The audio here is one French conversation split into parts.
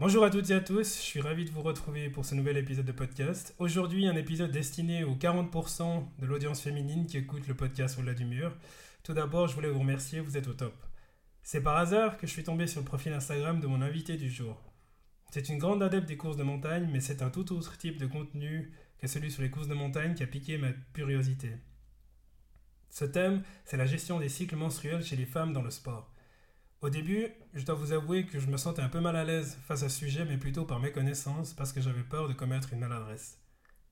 Bonjour à toutes et à tous, je suis ravi de vous retrouver pour ce nouvel épisode de podcast. Aujourd'hui, un épisode destiné aux 40% de l'audience féminine qui écoute le podcast Au-delà du mur. Tout d'abord, je voulais vous remercier, vous êtes au top. C'est par hasard que je suis tombé sur le profil Instagram de mon invité du jour. C'est une grande adepte des courses de montagne, mais c'est un tout autre type de contenu que celui sur les courses de montagne qui a piqué ma curiosité. Ce thème, c'est la gestion des cycles menstruels chez les femmes dans le sport. Au début, je dois vous avouer que je me sentais un peu mal à l'aise face à ce sujet, mais plutôt par méconnaissance, parce que j'avais peur de commettre une maladresse.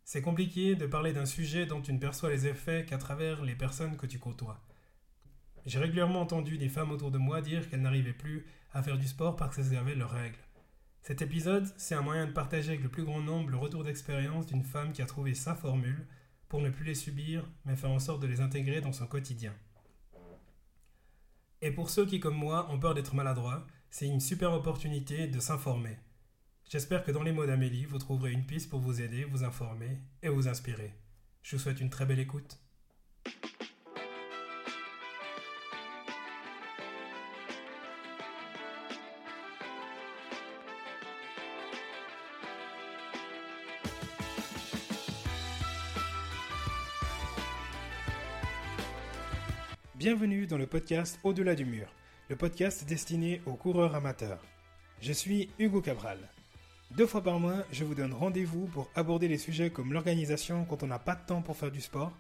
C'est compliqué de parler d'un sujet dont tu ne perçois les effets qu'à travers les personnes que tu côtoies. J'ai régulièrement entendu des femmes autour de moi dire qu'elles n'arrivaient plus à faire du sport parce qu'elles avaient leurs règles. Cet épisode, c'est un moyen de partager avec le plus grand nombre le retour d'expérience d'une femme qui a trouvé sa formule pour ne plus les subir, mais faire en sorte de les intégrer dans son quotidien. Et pour ceux qui, comme moi, ont peur d'être maladroits, c'est une super opportunité de s'informer. J'espère que dans les mots d'Amélie, vous trouverez une piste pour vous aider, vous informer et vous inspirer. Je vous souhaite une très belle écoute. Bienvenue dans le podcast Au-delà du mur, le podcast destiné aux coureurs amateurs. Je suis Hugo Cabral. Deux fois par mois, je vous donne rendez-vous pour aborder les sujets comme l'organisation quand on n'a pas de temps pour faire du sport,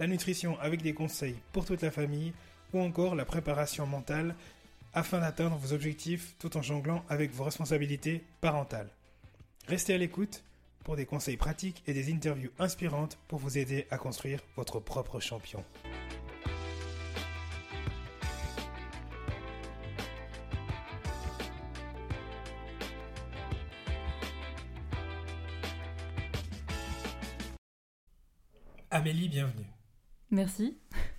la nutrition avec des conseils pour toute la famille, ou encore la préparation mentale afin d'atteindre vos objectifs tout en jonglant avec vos responsabilités parentales. Restez à l'écoute pour des conseils pratiques et des interviews inspirantes pour vous aider à construire votre propre champion. Amélie, bienvenue. Merci.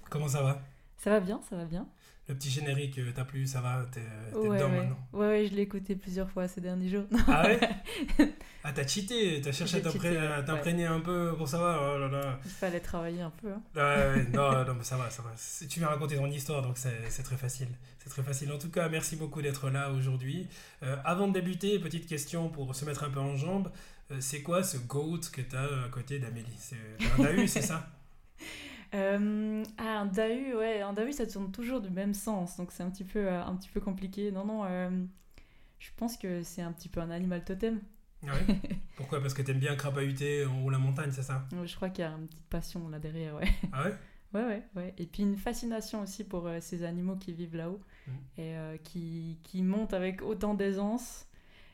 Comment ça va? Ça va bien, ça va bien. Le petit générique euh, t'a plu, ça va T'es ouais, dedans ouais. maintenant Ouais, ouais, je l'ai écouté plusieurs fois ces derniers jours. Ah ouais? Ah t'as cheaté, t'as cherché à ouais. t'imprégner un peu pour savoir. Oh là là. Il fallait travailler un peu. hein. Ouais, ouais, non, non, mais ça va, ça va. Tu viens raconter ton histoire, donc c'est très facile. C'est très facile. En tout cas, merci beaucoup d'être là aujourd'hui. Euh, avant de débuter, petite question pour se mettre un peu en jambe. Euh, c'est quoi ce GOAT que t'as à côté d'Amélie? C'est un DAU, c'est ça? Euh, ah, un DAU, ouais, un DAU ça tourne toujours du même sens, donc c'est un petit peu, euh, un petit peu compliqué. Non, non, euh, je pense que c'est un petit peu un animal totem. Ouais? Pourquoi? Parce que t'aimes bien crapahuter en haut la montagne, c'est ça? Je crois qu'il y a une petite passion là derrière, ouais. Ah ouais? Ouais, ouais, ouais. Et puis une fascination aussi pour euh, ces animaux qui vivent là-haut Mhm. et euh, qui, qui montent avec autant d'aisance,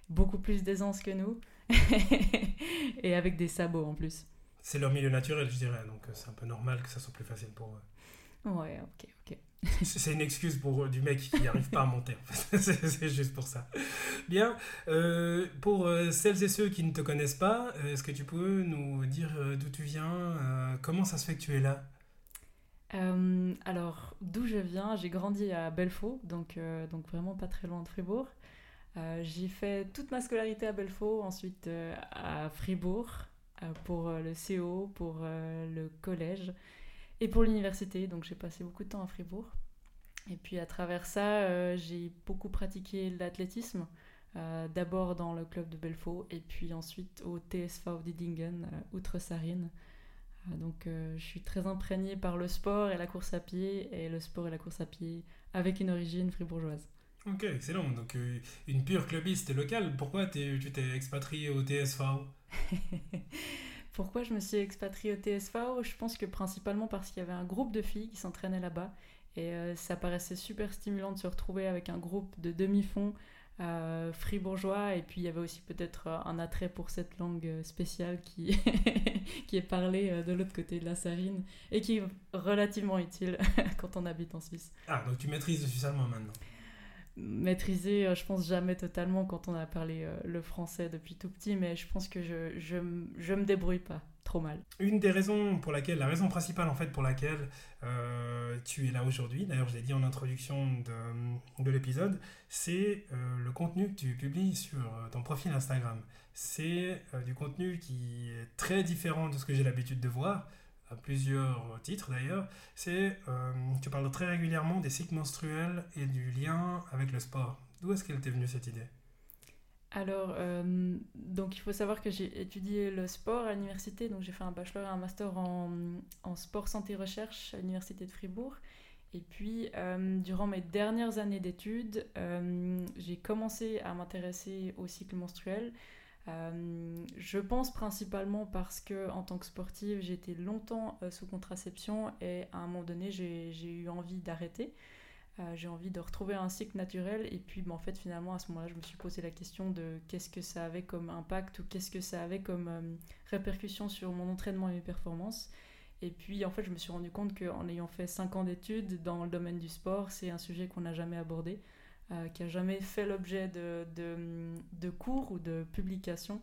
beaucoup plus d'aisance que nous, et avec des sabots en plus. C'est leur milieu naturel, je dirais, donc euh, c'est un peu normal que ça soit plus facile pour eux. Ouais, ok, ok. C'est une excuse pour euh, du mec qui n'arrive pas à monter. en fait. c'est juste pour ça. Bien. euh, pour euh, celles et ceux qui ne te connaissent pas, est-ce que tu peux nous dire euh, d'où tu viens Comment ça se fait que tu es là? Alors, d'où je viens, j'ai grandi à Belfaux, donc, donc vraiment pas très loin de Fribourg. Euh, j'ai fait toute ma scolarité à Belfaux, ensuite euh, à Fribourg euh, pour le CO, pour le collège et pour l'université. Donc j'ai passé beaucoup de temps à Fribourg. Et puis à travers ça, j'ai beaucoup pratiqué l'athlétisme. D'abord dans le club de Belfaux et puis ensuite au TSV Didingen, euh, Outre-Sarine. Donc je suis très imprégnée par le sport et la course à pied, et le sport et la course à pied avec une origine fribourgeoise. Ok, excellent. Donc euh, une pure clubiste locale. Pourquoi tu t'es expatrié au TSV Pourquoi je me suis expatriée au TSV Je pense que principalement parce qu'il y avait un groupe de filles qui s'entraînaient là-bas, et euh, ça paraissait super stimulant de se retrouver avec un groupe de demi-fond euh, fribourgeois, et puis il y avait aussi peut-être euh, un attrait pour cette langue spéciale qui, qui est parlée de l'autre côté de la Sarine, et qui est relativement utile quand on habite en Suisse. Ah, donc tu maîtrises le suisse allemand maintenant. Maîtriser, euh, je pense jamais totalement quand on a parlé euh, le français depuis tout petit, mais je pense que je, je, je me débrouille pas trop mal. Une des raisons pour laquelle, la raison principale en fait pour laquelle euh, tu es là aujourd'hui, d'ailleurs je l'ai dit en introduction de, de l'épisode, c'est le contenu que tu publies sur ton profil Instagram. C'est du contenu qui est très différent de ce que j'ai l'habitude de voir, plusieurs titres d'ailleurs. C'est, euh, tu parles très régulièrement des cycles menstruels et du lien avec le sport. D'où est-ce qu'elle t'est venue cette idée? Alors, donc il faut savoir que j'ai étudié le sport à l'université, donc j'ai fait un bachelor et un master en, en sport santé recherche à l'université de Fribourg. Et puis, durant mes dernières années d'études, j'ai commencé à m'intéresser au cycle menstruel. Je pense principalement parce que, en tant que sportive, été longtemps sous contraception et à un moment donné, j'ai eu envie d'arrêter. Euh, j'ai envie de retrouver un cycle naturel. Et puis, en fait, finalement, à ce moment-là, je me suis posé la question de qu'est-ce que ça avait comme impact ou qu'est-ce que ça avait comme euh, répercussion sur mon entraînement et mes performances. Et puis, en fait, je me suis rendu compte qu'en ayant fait 5 ans d'études dans le domaine du sport, c'est un sujet qu'on n'a jamais abordé, euh, qui n'a jamais fait l'objet de, de, cours ou de publications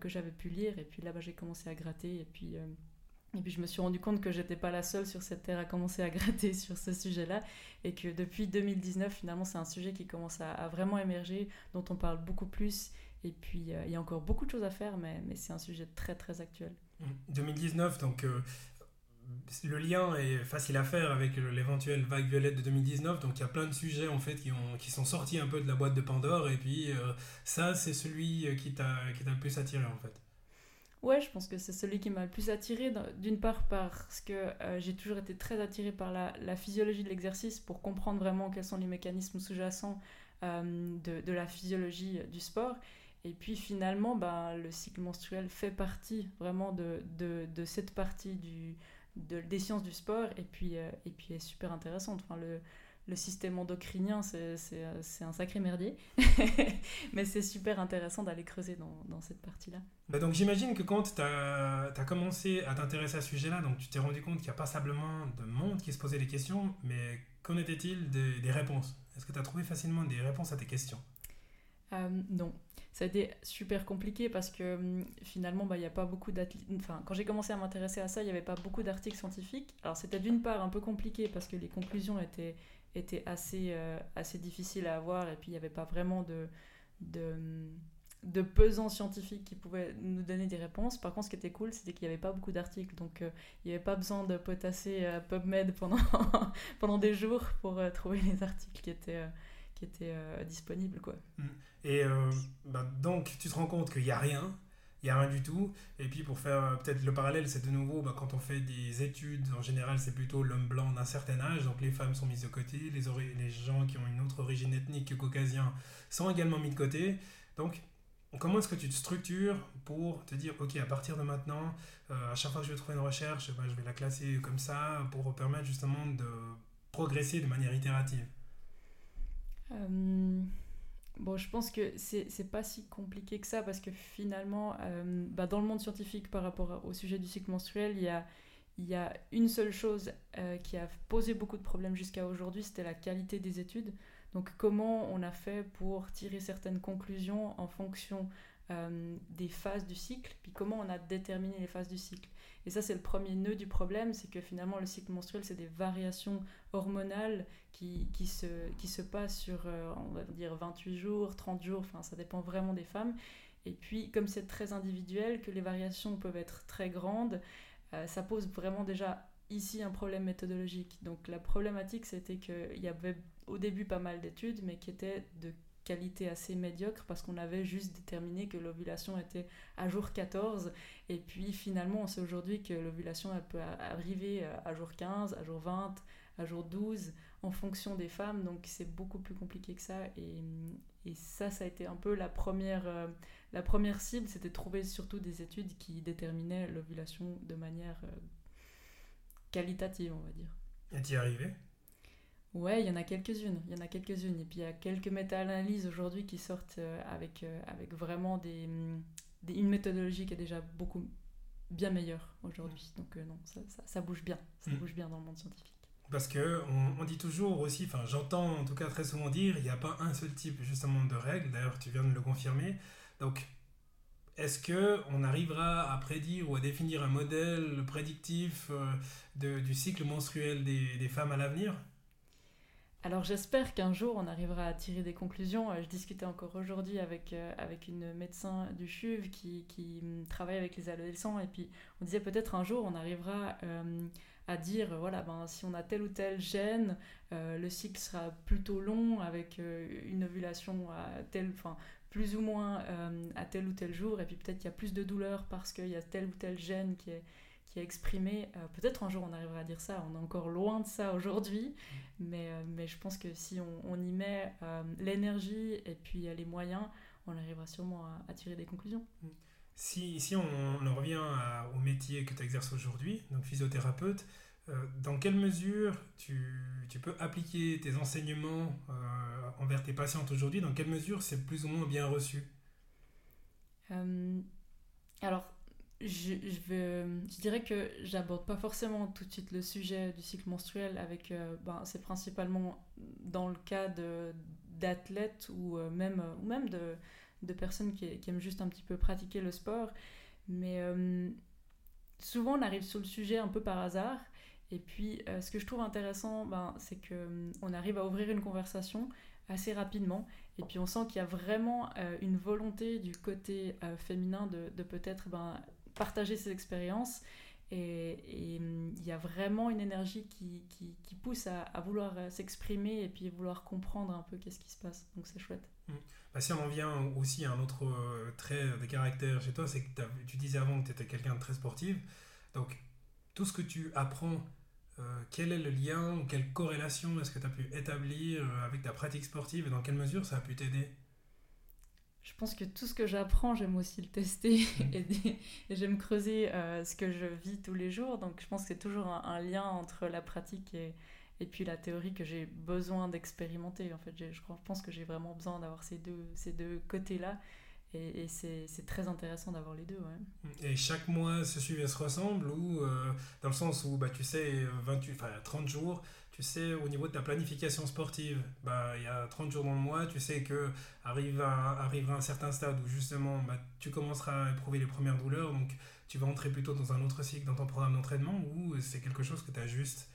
que j'avais pu lire. Et puis là, bah, j'ai commencé à gratter. Et puis et puis je me suis rendu compte que j'étais pas la seule sur cette terre à commencer à gratter sur ce sujet-là et que depuis 2019 finalement c'est un sujet qui commence à, vraiment émerger, dont on parle beaucoup plus et puis euh, il y a encore beaucoup de choses à faire mais, mais c'est un sujet très très actuel. 2019 donc euh, le lien est facile à faire avec l'éventuelle vague violette de 2019 donc il y a plein de sujets en fait qui, ont, qui sont sortis un peu de la boîte de Pandore et puis euh, ça c'est celui qui t'a le plus attiré en fait. Ouais, je pense que c'est celui qui m'a le plus attiré, d'une part parce que euh, j'ai toujours été très attirée par la, physiologie de l'exercice pour comprendre vraiment quels sont les mécanismes sous-jacents euh, de, de, la physiologie du sport. Et puis finalement, ben, le cycle menstruel fait partie vraiment de, de cette partie du, des sciences du sport et puis, euh, et puis est super intéressante. Enfin, le, le système endocrinien, c'est un sacré merdier. Mais c'est super intéressant d'aller creuser dans, dans cette partie-là. Bah donc j'imagine que quand tu as, commencé à t'intéresser à ce sujet-là, donc tu t'es rendu compte qu'il n'y a pas simplement de monde qui se posait des questions, mais qu'en était-il des, des, réponses? Est-ce que tu as trouvé facilement des réponses à tes questions? Euh, Non. Ça a été super compliqué parce que hum, finalement, bah, il n'y a pas beaucoup d'articles. Enfin, quand j'ai commencé à m'intéresser à ça, il n'y avait pas beaucoup d'articles scientifiques. Alors c'était d'une part un peu compliqué parce que les conclusions étaient était assez, euh, assez difficile à avoir et puis il n'y avait pas vraiment de, de, de pesant scientifique qui pouvait nous donner des réponses. Par contre, ce qui était cool, c'était qu'il n'y avait pas beaucoup d'articles, donc euh, il n'y avait pas besoin de potasser PubMed pendant, pendant des jours pour trouver les articles qui étaient, qui étaient disponibles. Quoi. Mmh. Et bah, donc, tu te rends compte qu'il n'y a rien, il n'y a rien du tout. Et puis pour faire euh, peut-être le parallèle, c'est de nouveau, bah, quand on fait des études, en général c'est plutôt l'homme blanc d'un certain âge, donc les femmes sont mises de côté, les, gens qui ont une autre origine ethnique que caucasien sont également mis de côté. Donc comment est-ce que tu te structures pour te dire, ok, à partir de maintenant, euh, à chaque fois que je vais trouver une recherche, bah, je vais la classer comme ça pour permettre justement de progresser de manière itérative? Euh, Bon, je pense que c'est pas si compliqué que ça parce que finalement, euh, bah dans le monde scientifique par rapport au sujet du cycle menstruel, il y a, une seule chose euh, qui a posé beaucoup de problèmes jusqu'à aujourd'hui, c'était la qualité des études. Donc comment on a fait pour tirer certaines conclusions en fonction euh, des phases du cycle, puis comment on a déterminé les phases du cycle. Et ça, c'est le premier nœud du problème, c'est que finalement, le cycle menstruel, c'est des variations hormonales qui, qui, se, qui se passent sur, euh, on va dire, 28 jours, 30 jours, enfin, ça dépend vraiment des femmes. Et puis, comme c'est très individuel, que les variations peuvent être très grandes, euh, ça pose vraiment déjà ici un problème méthodologique. Donc, la problématique, c'était qu'il y avait au début pas mal d'études, mais qui étaient de qualité assez médiocre parce qu'on avait juste déterminé que l'ovulation était à jour 14 et puis finalement on sait aujourd'hui que l'ovulation elle peut arriver à jour 15, à jour 20, à jour 12 en fonction des femmes. Donc c'est beaucoup plus compliqué que ça. Et, et, ça ça a été un peu la première, euh, la première cible. C'était de trouver surtout des études qui déterminaient l'ovulation de manière euh, qualitative on va dire. Et t'y arrivé Ouais, il y en a quelques-unes. Il y en a quelques-unes. Et puis il y a quelques méta-analyses aujourd'hui qui sortent euh, avec, euh, avec vraiment des, des, une méthodologie qui est déjà beaucoup bien meilleure aujourd'hui. Donc euh, non, ça, ça, bouge bien. Ça mm. bouge bien dans le monde scientifique. Parce que on, on dit toujours aussi, enfin j'entends en tout cas très souvent dire, il n'y a pas un seul type justement de règles. D'ailleurs, tu viens de le confirmer. Donc est-ce que on arrivera à prédire ou à définir un modèle prédictif de, du cycle menstruel des, des femmes à l'avenir? Alors j'espère qu'un jour on arrivera à tirer des conclusions. Euh, je discutais encore aujourd'hui avec, euh, avec une médecin du CHUV qui, hum, travaille avec les adolescents et puis on disait peut-être un jour on arrivera euh, à dire voilà ben, si on a tel ou tel gène, le cycle sera plutôt long avec une ovulation à tel, enfin plus ou moins à tel ou tel jour, et puis peut-être qu'il y a plus de douleur parce qu'il y a tel ou tel gène qui est, qui exprimé. peut-être un jour on arrivera à dire ça, on est encore loin de ça aujourd'hui, mm. mais, mais je pense que si on, on y met l'énergie et puis les moyens, on arrivera sûrement à, tirer des conclusions. Mm. Si, si on, on, revient au métier que tu exerces aujourd'hui, donc physiothérapeute, euh, dans quelle mesure tu, tu, peux appliquer tes enseignements euh, envers tes patientes aujourd'hui Dans quelle mesure c'est plus ou moins bien reçu? Euh, Alors, je, je, je, dirais que j'aborde pas forcément tout de suite le sujet du cycle menstruel avec ben, c'est principalement dans le cas d'athlètes ou même ou même de, de personnes qui, aiment juste un petit peu pratiquer le sport mais souvent on arrive sur le sujet un peu par hasard et puis, euh, ce que je trouve intéressant, ben, c'est qu'on arrive à ouvrir une conversation assez rapidement. Et puis, on sent qu'il y a vraiment euh, une volonté du côté euh, féminin de, de peut-être ben, partager ses expériences. Et, hum, il y a vraiment une énergie qui, qui, pousse à, vouloir s'exprimer et puis vouloir comprendre un peu qu'est-ce qui se passe. Donc, c'est chouette. Mmh. Bah, si on en vient aussi à un autre trait de caractère chez toi, c'est que tu disais avant que tu étais quelqu'un de très sportif. Donc, tout ce que tu apprends, euh, quel est le lien ou quelle corrélation est-ce que tu as pu établir euh, avec ta pratique sportive et dans quelle mesure ça a pu t'aider? Je pense que tout ce que j'apprends, j'aime aussi le tester mmh. et, j'aime creuser euh, ce que je vis tous les jours. Donc je pense que c'est toujours un, lien entre la pratique et, et puis la théorie que j'ai besoin d'expérimenter. En fait, je pense que j'ai vraiment besoin d'avoir ces deux, ces deux côtés-là. Et, c'est très intéressant d'avoir les deux. Ouais. Et chaque mois se suit et se ressemble, ou euh, dans le sens où bah, tu sais, 28, 30 jours, tu sais, au niveau de ta planification sportive, bah, il y a 30 jours dans le mois, tu sais que à un certain stade où justement bah, tu commenceras à éprouver les premières douleurs, donc tu vas entrer plutôt dans un autre cycle dans ton programme d'entraînement, ou c'est quelque chose que tu ajustes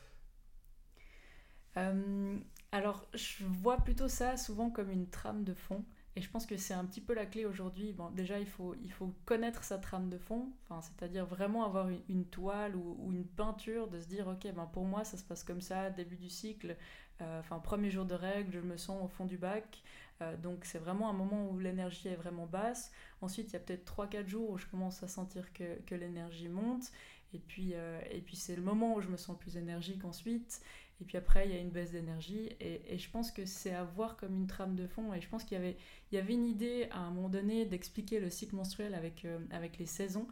euh, Alors, je vois plutôt ça souvent comme une trame de fond. Et je pense que c'est un petit peu la clé aujourd'hui. Bon, déjà, il faut, il faut connaître sa trame de fond, enfin, c'est-à-dire vraiment avoir une, toile ou, une peinture, de se dire, ok, ben pour moi, ça se passe comme ça, début du cycle, euh, enfin, premier jour de règle, je me sens au fond du bac. Euh, donc, c'est vraiment un moment où l'énergie est vraiment basse. Ensuite, il y a peut-être 3-4 jours où je commence à sentir que, que l'énergie monte. Et puis, euh, et puis c'est le moment où je me sens plus énergique ensuite. Et puis après, il y a une baisse d'énergie. Et, je pense que c'est à voir comme une trame de fond. Et je pense qu'il y avait, il y avait une idée à un moment donné d'expliquer le cycle menstruel avec, euh, avec les saisons.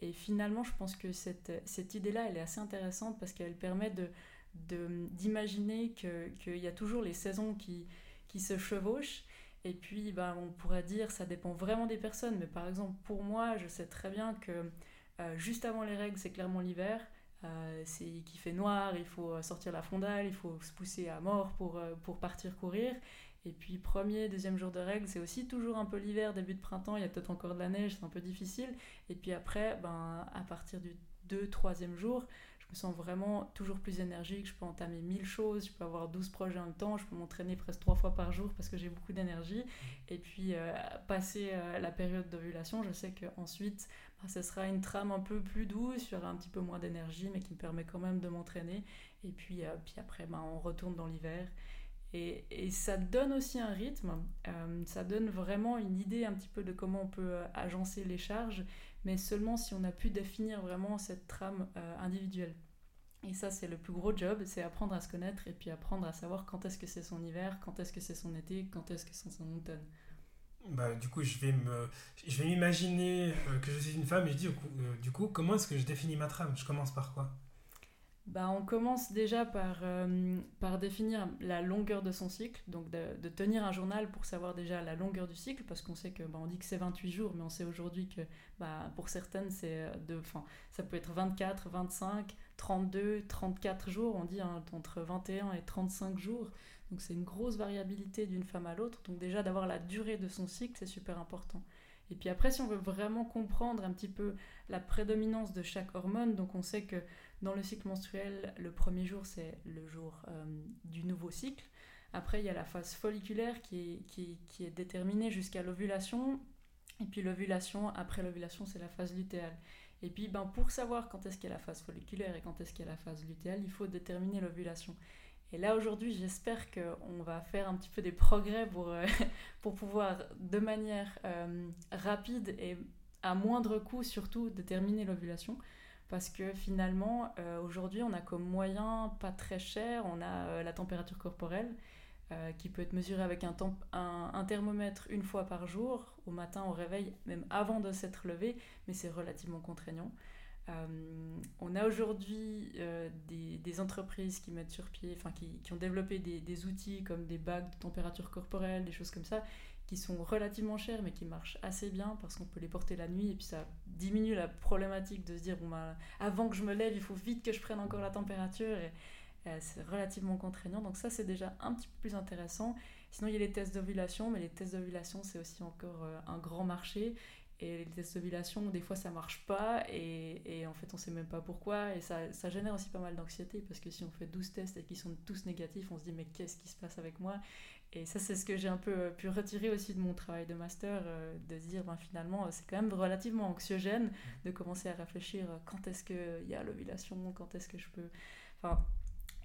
Et finalement, je pense que cette, cette idée-là, elle est assez intéressante parce qu'elle permet de, d'imaginer qu'il y a toujours les saisons qui, qui se chevauchent. Et puis, ben, on pourrait dire, ça dépend vraiment des personnes. Mais par exemple, pour moi, je sais très bien que euh, juste avant les règles, c'est clairement l'hiver. Euh, c'est qu'il fait noir, il faut sortir la fondale, il faut se pousser à mort pour, euh, pour partir courir. Et puis premier, deuxième jour de règle, c'est aussi toujours un peu l'hiver, début de printemps, il y a peut-être encore de la neige, c'est un peu difficile. Et puis après, ben, à partir du 2 troisième jour, je me sens vraiment toujours plus énergique, je peux entamer mille choses, je peux avoir 12 projets en même temps, je peux m'entraîner presque trois fois par jour parce que j'ai beaucoup d'énergie. Et puis euh, passer la période d'ovulation, je sais qu'ensuite, ce sera une trame un peu plus douce, aura un petit peu moins d'énergie, mais qui me permet quand même de m'entraîner. Et puis, euh, puis après, ben, on retourne dans l'hiver. Et, et, ça donne aussi un rythme, euh, ça donne vraiment une idée un petit peu de comment on peut euh, agencer les charges, mais seulement si on a pu définir vraiment cette trame individuelle. Et ça, c'est le plus gros job, c'est apprendre à se connaître et puis apprendre à savoir quand est-ce que c'est son hiver, quand est-ce que c'est son été, quand est-ce que c'est son automne bah, du coup, je vais me, je vais m'imaginer euh, que je suis une femme et je dis, euh, du coup, comment est-ce que je définis ma trame? Je commence par quoi? Bah, on commence déjà par, euh, par définir la longueur de son cycle, donc de, tenir un journal pour savoir déjà la longueur du cycle, parce qu'on sait que, bah, on dit que c'est 28 jours, mais on sait aujourd'hui que bah, pour certaines, c'est de, fin, ça peut être 24, 25, 32, 34 jours, on dit hein, entre 21 et 35 jours. Donc c'est une grosse variabilité d'une femme à l'autre. Donc déjà d'avoir la durée de son cycle, c'est super important. Et puis après, si on veut vraiment comprendre un petit peu la prédominance de chaque hormone, donc on sait que dans le cycle menstruel, le premier jour, c'est le jour euh, du nouveau cycle. Après, il y a la phase folliculaire qui est, déterminée jusqu'à l'ovulation. Et puis l'ovulation, après l'ovulation, c'est la phase lutéale. Et puis ben, pour savoir quand est-ce qu'il y a la phase folliculaire et quand est-ce qu'il y a la phase lutéale, il faut déterminer l'ovulation. Et là aujourd'hui, j'espère qu'on va faire un petit peu des progrès pour, euh, pour pouvoir de manière euh, rapide et à moindre coût surtout déterminer l'ovulation. Parce que finalement, euh, aujourd'hui, on a comme moyen pas très cher, on a la température corporelle qui peut être mesurée avec un, un, un, thermomètre une fois par jour, au matin au réveil, même avant de s'être levé, mais c'est relativement contraignant. Euh, on a aujourd'hui euh, des, entreprises qui mettent sur pied, enfin qui, ont développé des, outils comme des bagues de température corporelle, des choses comme ça, qui sont relativement chers mais qui marchent assez bien parce qu'on peut les porter la nuit et puis ça diminue la problématique de se dire bah, avant que je me lève il faut vite que je prenne encore la température et, c'est relativement contraignant donc ça c'est déjà un petit peu plus intéressant. Sinon il y a les tests d'ovulation mais les tests d'ovulation c'est aussi encore euh, un grand marché et les tests d'ovulation, des fois ça marche pas et, et, en fait on sait même pas pourquoi et ça, ça génère aussi pas mal d'anxiété parce que si on fait 12 tests et qu'ils sont tous négatifs, on se dit mais qu'est-ce qui se passe avec moi? Et ça c'est ce que j'ai un peu euh, pu retirer aussi de mon travail de master, euh, de dire ben, finalement c'est quand même relativement anxiogène de commencer à réfléchir euh, quand est-ce qu'il y a l'ovulation, quand est-ce que je peux... Enfin,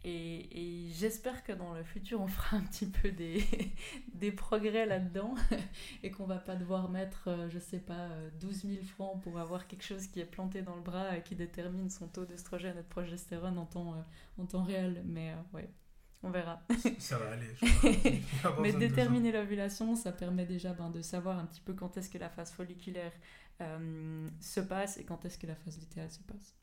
et, j'espère que dans le futur, on fera un petit peu des, des progrès là-dedans et qu'on va pas devoir mettre, euh, je sais pas, 12 euh, 000 francs pour avoir quelque chose qui est planté dans le bras et qui détermine son taux d'œstrogène et de progestérone en temps, euh, en temps réel. Mais ouais, on verra. Ça va aller. Mais déterminer l'ovulation, ça permet déjà ben, de savoir un petit peu quand est-ce que la phase folliculaire se passe et quand est-ce que la phase lutéale se passe.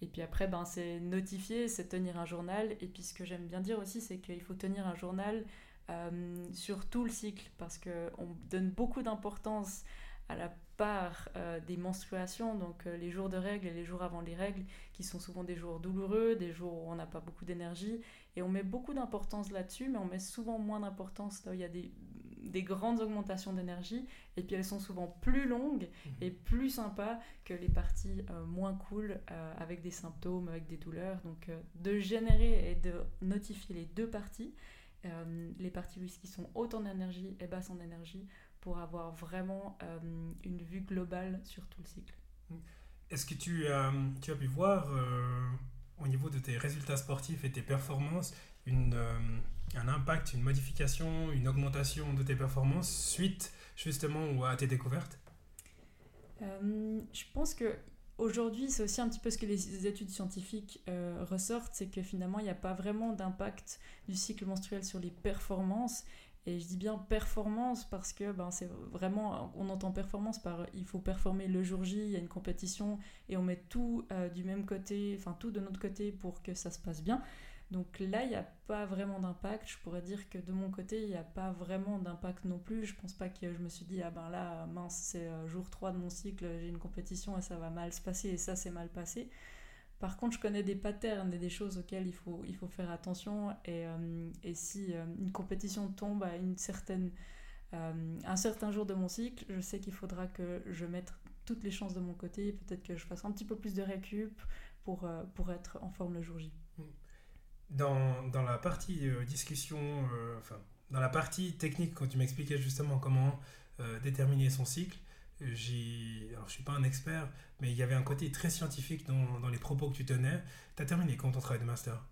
Et puis après, ben, c'est notifier, c'est tenir un journal. Et puis ce que j'aime bien dire aussi, c'est qu'il faut tenir un journal euh, sur tout le cycle, parce qu'on donne beaucoup d'importance à la part euh, des menstruations, donc euh, les jours de règles et les jours avant les règles, qui sont souvent des jours douloureux, des jours où on n'a pas beaucoup d'énergie. Et on met beaucoup d'importance là-dessus, mais on met souvent moins d'importance là où il y a des des grandes augmentations d'énergie et puis elles sont souvent plus longues mhm. et plus sympas que les parties euh, moins cool euh, avec des symptômes, avec des douleurs. Donc euh, de générer et de notifier les deux parties, les parties qui sont hautes en énergie et basses en énergie pour avoir vraiment une vue globale sur tout le cycle. Est-ce que tu, tu as pu voir au niveau de tes résultats sportifs et tes performances une un impact, une modification, une augmentation de tes performances suite justement à tes découvertes euh, Je pense que aujourd'hui, c'est aussi un petit peu ce que les études scientifiques euh, ressortent, c'est que finalement, il n'y a pas vraiment d'impact du cycle menstruel sur les performances. Et je dis bien performance parce que ben, c'est vraiment, on entend performance par il faut performer le jour J, il y a une compétition et on met tout euh, du même côté, enfin tout de notre côté pour que ça se passe bien. Donc là, il n'y a pas vraiment d'impact. Je pourrais dire que de mon côté, il n'y a pas vraiment d'impact non plus. Je pense pas que je me suis dit, ah ben là, mince, c'est euh, jour 3 de mon cycle, j'ai une compétition et ça va mal se passer et ça, c'est mal passé. Par contre, je connais des patterns et des choses auxquelles il faut, il faire attention. Et, euh, et si euh, une compétition tombe à une certaine, un certain jour de mon cycle, je sais qu'il faudra que je mette toutes les chances de mon côté. Peut-être que je fasse un petit peu plus de récup pour être en forme le jour J. Dans, dans la partie euh, discussion, euh, enfin, dans la partie technique, quand tu m'expliquais justement comment euh, déterminer son cycle, j'ai, alors je suis pas un expert, mais il y avait un côté très scientifique dans, dans les propos que tu tenais. Tu as terminé quand ton travail de master?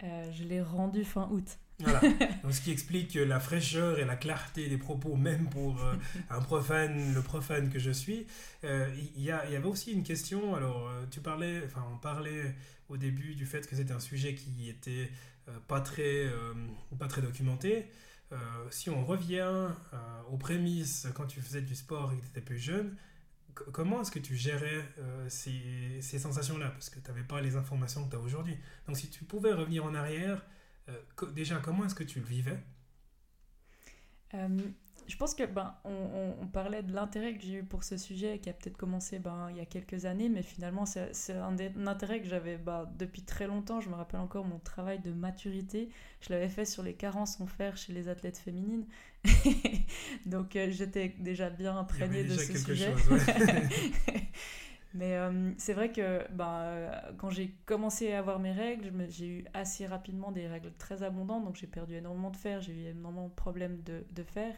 Je l'ai rendu fin août. Voilà. Donc, ce qui explique la fraîcheur et la clarté des propos, même pour un profane, le profane que je suis. Il y, y, avait aussi une question. Alors, tu parlais, enfin, on parlait au début du fait que c'était un sujet qui était euh, pas, très, euh, pas très documenté. Euh, si on revient aux prémices quand tu faisais du sport et que tu étais plus jeune, comment est-ce que tu gérais ces, ces sensations-là? Parce que tu n'avais pas les informations que tu as aujourd'hui. Donc si tu pouvais revenir en arrière, déjà, comment est-ce que tu le vivais? Je pense que ben, on, parlait de l'intérêt que j'ai eu pour ce sujet qui a peut-être commencé ben, il y a quelques années, mais finalement c'est un, intérêt que j'avais ben, depuis très longtemps. Je me rappelle encore mon travail de maturité. Je l'avais fait sur les carences en fer chez les athlètes féminines. Donc euh, j'étais déjà bien imprégnée de ce sujet. Mais euh, c'est vrai que ben, euh, quand j'ai commencé à avoir mes règles, j'ai eu assez rapidement des règles très abondantes, donc j'ai perdu énormément de fer, j'ai eu énormément de problèmes de, de fer.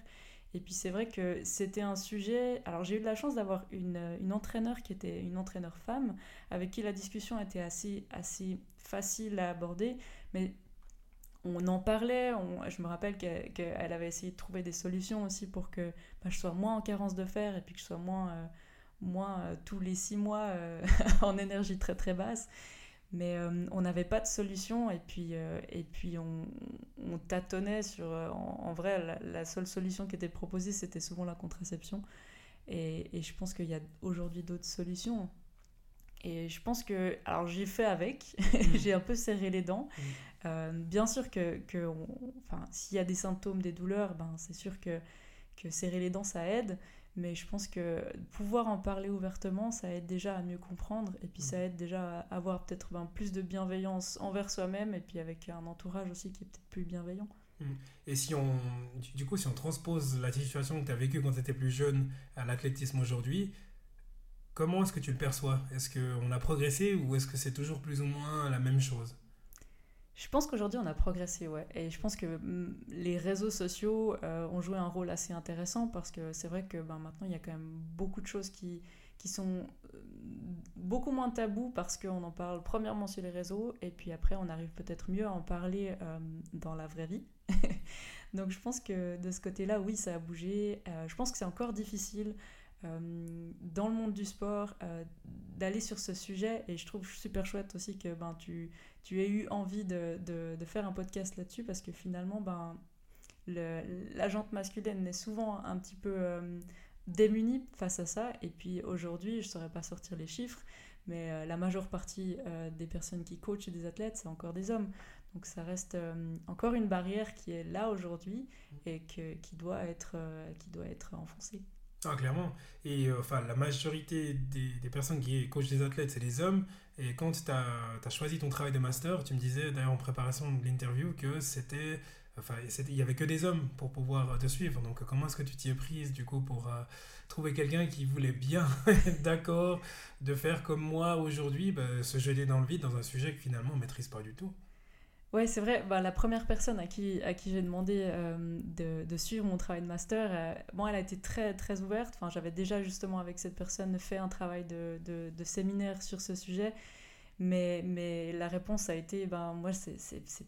Et puis c'est vrai que c'était un sujet. Alors j'ai eu la chance d'avoir une, une entraîneur qui était une entraîneur femme, avec qui la discussion était assez, assez facile à aborder. Mais on en parlait. je me rappelle qu'elle avait essayé de trouver des solutions aussi pour que bah, je sois moins en carence de fer et puis que je sois moins, euh, moins euh, tous les six mois euh, en énergie très très basse. Mais on n'avait pas de solution et puis, et puis on, tâtonnait sur... En, vrai, la, seule solution qui était proposée, c'était souvent la contraception. Et, et je pense qu'il y a aujourd'hui d'autres solutions. Et je pense que, alors j'ai fait avec, mm. j'ai un peu serré les dents. Mm. Euh, bien sûr que, que enfin, s'il y a des symptômes, des douleurs, ben, c'est sûr que, que serrer les dents, ça aide. Mais je pense que pouvoir en parler ouvertement, ça aide déjà à mieux comprendre. Et puis ça mm. aide déjà à avoir peut-être ben, plus de bienveillance envers soi-même et puis avec un entourage aussi qui est peut-être plus bienveillant. Et si on, du coup, si on transpose la situation que tu as vécue quand tu étais plus jeune à l'athlétisme aujourd'hui, comment est-ce que tu le perçois? Est-ce qu'on a progressé ou est-ce que c'est toujours plus ou moins la même chose? Je pense qu'aujourd'hui, on a progressé, ouais. Et je pense que mm, les réseaux sociaux euh, ont joué un rôle assez intéressant parce que c'est vrai que ben, maintenant, il y a quand même beaucoup de choses qui, qui sont euh, beaucoup moins tabous parce qu'on en parle premièrement sur les réseaux et puis après, on arrive peut-être mieux à en parler euh, dans la vraie vie. Donc, je pense que de ce côté-là, oui, ça a bougé. je pense que c'est encore difficile. Dans le monde du sport, d'aller sur ce sujet. Et je trouve super chouette aussi que ben, tu, tu aies eu envie de, de, faire un podcast là-dessus parce que finalement, ben, la jante masculine est souvent un petit peu euh, démunie face à ça. Et puis aujourd'hui, je ne saurais pas sortir les chiffres, mais euh, la majeure partie euh, des personnes qui coachent des athlètes, c'est encore des hommes. Donc ça reste encore une barrière qui est là aujourd'hui et que, qui, doit être, qui doit être enfoncée. Ah, clairement. Et euh, enfin, la majorité des, des, personnes qui coachent des athlètes, c'est des hommes. Et quand tu as, as, choisi ton travail de master, tu me disais d'ailleurs en préparation de l'interview que c'était. Enfin, il n'y avait que des hommes pour pouvoir te suivre. Donc, comment est-ce que tu t'y es prise du coup pour euh, trouver quelqu'un qui voulait bien être d'accord de faire comme moi aujourd'hui, bah, se jeter dans le vide dans un sujet que finalement on ne maîtrise pas du tout? Ouais, c'est vrai. Bah, la première personne à qui, à qui j'ai demandé euh, de, suivre mon travail de master, euh, bon, elle a été très, très ouverte. Enfin, J'avais déjà justement avec cette personne fait un travail de, de, séminaire sur ce sujet. Mais, mais la réponse a été, ben, moi, c'est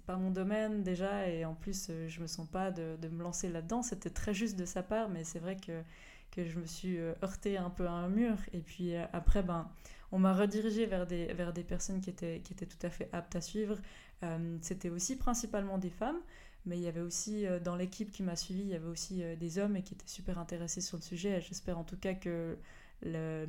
pas mon domaine déjà. Et en plus, euh, je me sens pas de, me lancer là-dedans. C'était très juste de sa part. Mais c'est vrai que, que je me suis heurtée un peu à un mur. Et puis après, ben, on m'a redirigé vers des, vers des personnes qui étaient, qui étaient tout à fait aptes à suivre. Euh, c'était aussi principalement des femmes, mais il y avait aussi euh, dans l'équipe qui m'a suivi, il y avait aussi euh, des hommes qui étaient super intéressés sur le sujet. J'espère en tout cas que le,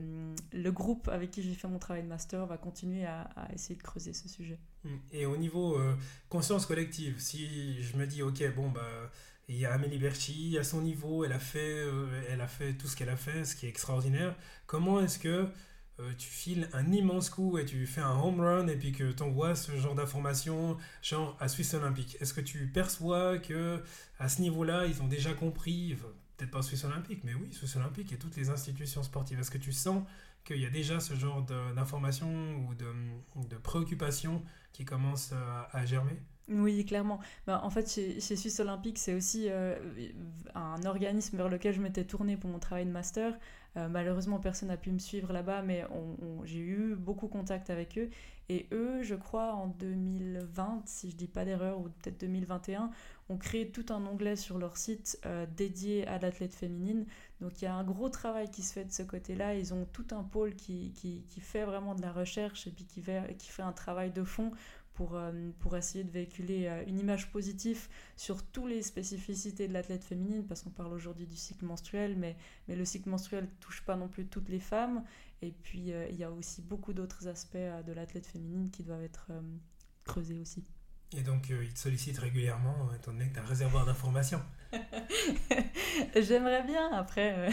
le, groupe avec qui j'ai fait mon travail de master va continuer à, essayer de creuser ce sujet. Mmh. Et au niveau conscience collective, si je me dis, ok, bon, bah, il y a Amélie Berchi, à son niveau, elle a fait, elle a fait tout ce qu'elle a fait, ce qui est extraordinaire. Comment est-ce que euh, tu files un immense coup et tu fais un home run et puis que tu envoies ce genre d'informations, genre à Suisse Olympique. Est-ce que tu perçois que à ce niveau-là, ils ont déjà compris, peut-être pas Suisse Olympique, mais oui, Suisse Olympique et toutes les institutions sportives. Est-ce que tu sens qu'il y a déjà ce genre d'informations ou de, de préoccupations qui commencent à, germer? Oui, clairement. Bah, en fait, chez, Suisse Olympique, c'est aussi euh, un organisme vers lequel je m'étais tournée pour mon travail de master. Euh, malheureusement, personne n'a pu me suivre là-bas, mais j'ai eu beaucoup de contact avec eux. Et eux, je crois, en 2020, si je dis pas d'erreur, ou peut-être 2021, ont créé tout un onglet sur leur site euh, dédié à l'athlète féminine. Donc il y a un gros travail qui se fait de ce côté-là. Ils ont tout un pôle qui, fait vraiment de la recherche et puis qui fait un travail de fond pour, euh, pour essayer de véhiculer euh, une image positive sur toutes les spécificités de l'athlète féminine, parce qu'on parle aujourd'hui du cycle menstruel, mais, mais le cycle menstruel ne touche pas non plus toutes les femmes. Et puis, euh, il y a aussi beaucoup d'autres aspects de l'athlète féminine qui doivent être creusés aussi. Et donc, il te sollicite régulièrement, étant donné que tu as un réservoir d'informations. J'aimerais bien, après,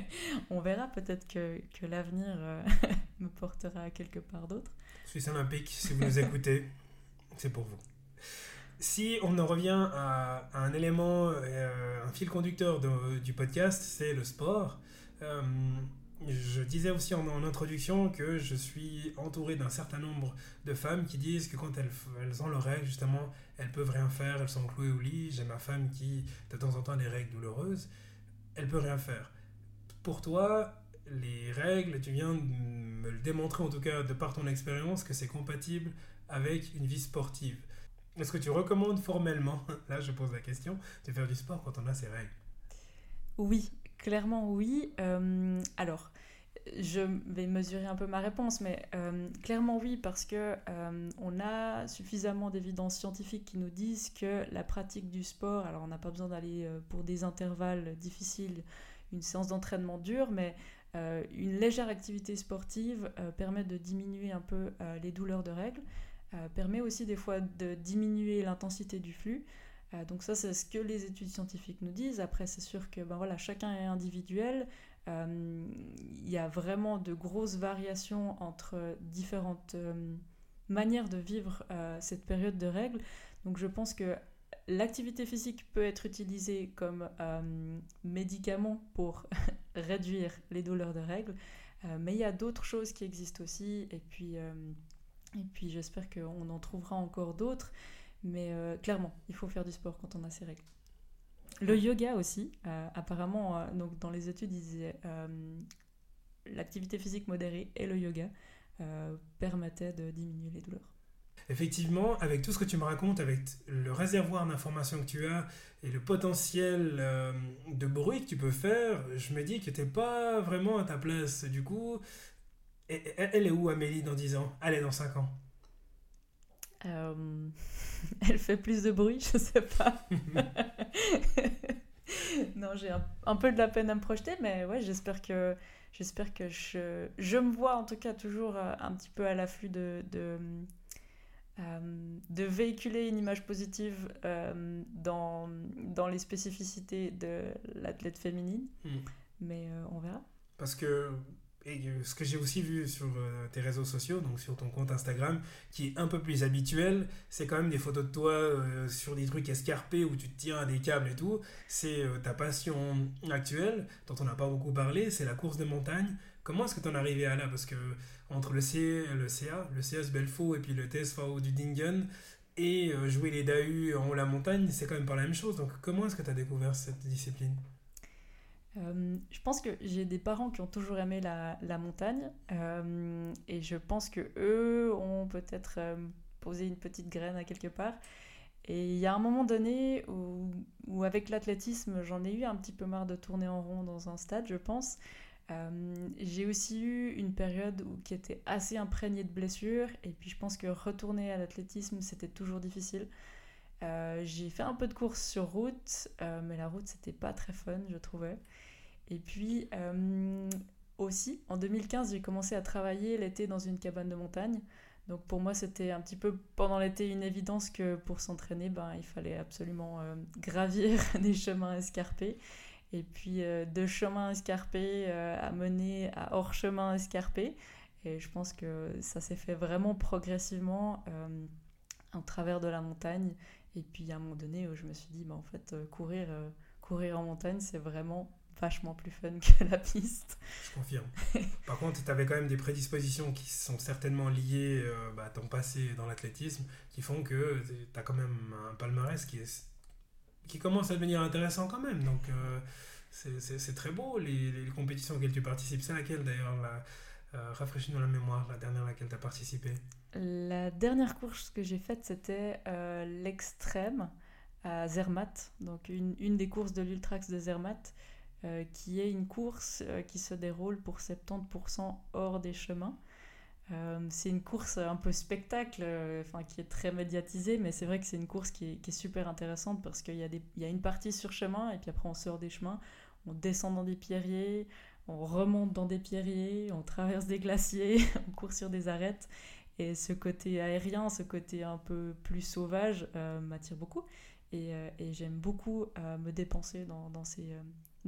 on verra peut-être que, que l'avenir me portera quelque part d'autre. Suisse Olympique, si vous nous écoutez, c'est pour vous. Si on en revient à, un élément, euh, un fil conducteur du podcast, c'est le sport. Euh, je disais aussi en, introduction que je suis entouré d'un certain nombre de femmes qui disent que quand elles, elles, ont leurs règles, justement, elles peuvent rien faire, elles sont clouées au lit. J'ai ma femme qui, de temps en temps, a des règles douloureuses. Elle peut rien faire. Pour toi, les règles, tu viens de me le démontrer en tout cas de par ton expérience que c'est compatible avec une vie sportive. Est-ce que tu recommandes formellement, là je pose la question, de faire du sport quand on a ses règles? Oui, clairement oui. Euh, alors, je vais mesurer un peu ma réponse, mais euh, clairement oui, parce que euh, on a suffisamment d'évidence scientifique qui nous disent que la pratique du sport, alors on n'a pas besoin d'aller pour des intervalles difficiles, une séance d'entraînement dure, mais une légère activité sportive permet de diminuer un peu les douleurs de règles. Euh, permet aussi des fois de diminuer l'intensité du flux. Euh, donc ça, c'est ce que les études scientifiques nous disent. Après, c'est sûr que ben voilà, chacun est individuel. Euh, il y a vraiment de grosses variations entre différentes manières de vivre cette période de règles. Donc je pense que l'activité physique peut être utilisée comme médicament pour réduire les douleurs de règles. mais il y a d'autres choses qui existent aussi. Et puis et puis j'espère qu'on en trouvera encore d'autres. Mais euh, clairement, il faut faire du sport quand on a ses règles. Le yoga aussi, euh, apparemment, euh, donc dans les études, ils disaient l'activité physique modérée et le yoga permettaient de diminuer les douleurs. Effectivement, avec tout ce que tu me racontes, avec le réservoir d'informations que tu as et le potentiel de bruit que tu peux faire, je me dis que tu n'es pas vraiment à ta place. Du coup, elle est où Amélie dans 10 ans? Elle est dans 5 ans euh, Elle fait plus de bruit, je sais pas. non, j'ai un, peu de la peine à me projeter, mais ouais, j'espère que, j'espère que je, je me vois en tout cas toujours euh, un petit peu à l'afflux de, de, euh, de, véhiculer une image positive dans, dans les spécificités de l'athlète féminine. Hmm. Mais on verra. Parce que et ce que j'ai aussi vu sur euh, tes réseaux sociaux, donc sur ton compte Instagram, qui est un peu plus habituel, c'est quand même des photos de toi euh, sur des trucs escarpés où tu te tiens à des câbles et tout. C'est euh, ta passion actuelle, dont on n'a pas beaucoup parlé, c'est la course de montagne. Comment est-ce que tu en es arrivé à là? Parce que entre le, C, le CA, le CS Belfaux et puis le TSV du Dingen, et jouer les DAU en haut la montagne, c'est quand même pas la même chose. Donc comment est-ce que tu as découvert cette discipline? Euh, je pense que j'ai des parents qui ont toujours aimé la, montagne euh, et je pense que eux ont peut-être euh, posé une petite graine à quelque part. Et il y a un moment donné où, où avec l'athlétisme, j'en ai eu un petit peu marre de tourner en rond dans un stade, je pense. j'ai aussi eu une période où, qui était assez imprégnée de blessures et puis je pense que retourner à l'athlétisme, c'était toujours difficile. j'ai fait un peu de course sur route, mais la route c'était pas très fun, je trouvais. Et puis euh, aussi, en 2015, j'ai commencé à travailler l'été dans une cabane de montagne. Donc pour moi, c'était un petit peu pendant l'été une évidence que pour s'entraîner, ben, il fallait absolument euh, gravir des chemins escarpés. Et puis euh, de chemins escarpés à mener à hors chemin escarpé. Et je pense que ça s'est fait vraiment progressivement en travers de la montagne. Et puis à un moment donné où je me suis dit, ben, en fait, courir, courir en montagne, c'est vraiment vachement plus fun que la piste. Je confirme. Par contre, tu avais quand même des prédispositions qui sont certainement liées euh, bah, à ton passé dans l'athlétisme, qui font que tu as quand même un palmarès qui, est, qui commence à devenir intéressant quand même. Donc, euh, c'est très beau, les, les, compétitions auxquelles tu participes. C'est laquelle d'ailleurs la, euh, Rafraîchis-nous la mémoire, la dernière à laquelle tu as participé? La dernière course que j'ai faite, c'était l'extrême à Zermatt, donc une, une des courses de l'Ultrax de Zermatt. Euh, qui est une course euh, qui se déroule pour 70% hors des chemins. Euh, c'est une course un peu spectacle, enfin qui est très médiatisée, mais c'est vrai que c'est une course qui est, super intéressante parce qu'il y, a y a une partie sur chemin et puis après on sort des chemins, on descend dans des pierriers, on remonte dans des pierriers, on traverse des glaciers, on court sur des arêtes. Et ce côté aérien, ce côté un peu plus sauvage m'attire beaucoup. Et, j'aime beaucoup me dépenser dans ces,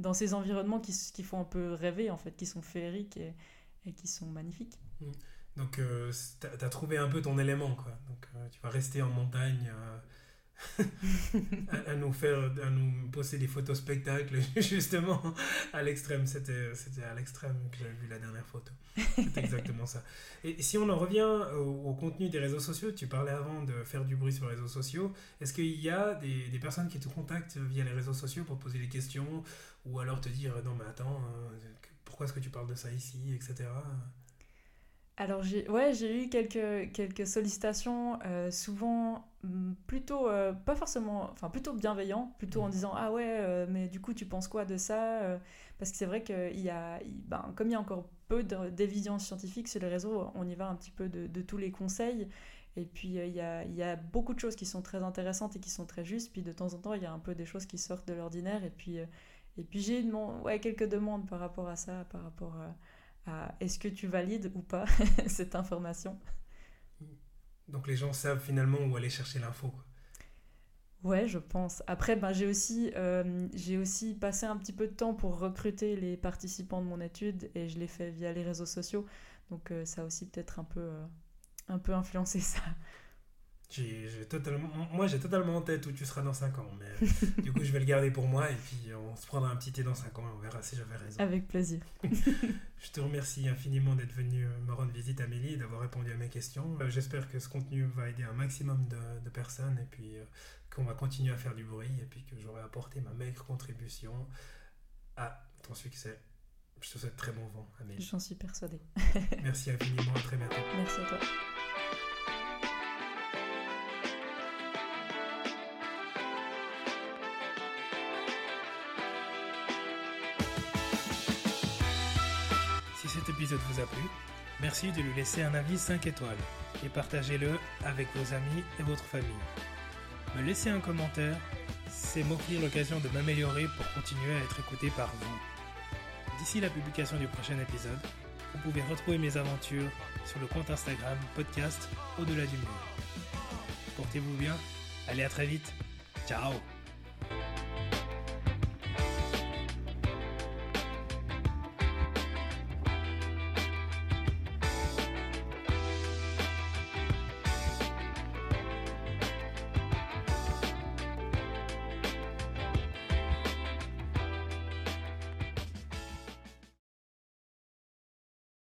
dans ces environnements qui, font un peu rêver, en fait, qui sont féeriques et, qui sont magnifiques. Mmh. Donc, euh, tu as, trouvé un peu ton élément, quoi. Donc, euh, tu vas rester en montagne à, nous faire, à nous poster des photos spectacles, justement, à l'extrême. C'était, c'était à l'extrême que j'avais vu la dernière photo. C'est exactement ça. Et si on en revient au, contenu des réseaux sociaux, tu parlais avant de faire du bruit sur les réseaux sociaux. Est-ce qu'il y a des, des, personnes qui te contactent via les réseaux sociaux pour poser des questions ou alors te dire non mais attends, euh, pourquoi est-ce que tu parles de ça ici, etc. Alors j'ai ouais, j'ai eu quelques, quelques sollicitations, euh, souvent mm, plutôt, euh, pas forcément, enfin plutôt bienveillants, plutôt en Mhm. disant ah ouais, euh, mais du coup tu penses quoi de ça Euh, Parce que c'est vrai qu'il y a, il- ben, comme il y a encore peu de- d'évidence scientifique sur les réseaux, on y va un petit peu de, de tous les conseils. Et puis il y a, il y a beaucoup de choses qui sont très intéressantes et qui sont très justes. Puis de temps en temps, il y a un peu des choses qui sortent de l'ordinaire. Et puis, et puis j'ai ouais, quelques demandes par rapport à ça, par rapport à est-ce que tu valides ou pas cette information. Donc les gens savent finalement où aller chercher l'info. Ouais, je pense. Après, ben, j'ai aussi, euh, aussi passé un petit peu de temps pour recruter les participants de mon étude et je l'ai fait via les réseaux sociaux. Donc euh, ça a aussi peut-être un peu, euh, un peu influencé ça. J'ai totalement, moi j'ai totalement en tête où tu seras dans 5 ans, mais euh, du coup je vais le garder pour moi et puis on se prendra un petit thé dans 5 ans et on verra si j'avais raison. Avec plaisir. Je te remercie infiniment d'être venu euh, me rendre visite Amélie et d'avoir répondu à mes questions. Euh, J'espère que ce contenu va aider un maximum de, de personnes et puis euh, qu'on va continuer à faire du bruit et puis que j'aurai apporté ma maigre contribution à ton succès. Je te souhaite très bon vent Amélie. J'en suis persuadée. Merci infiniment, à très bientôt. Merci à toi. Si cet épisode vous a plu, merci de lui laisser un avis 5 étoiles et partagez-le avec vos amis et votre famille. Me laisser un commentaire, c'est m'offrir l'occasion de m'améliorer pour continuer à être écouté par vous. D'ici la publication du prochain épisode, vous pouvez retrouver mes aventures sur le compte Instagram podcast Au-delà du mur. Portez-vous bien, allez à très vite, ciao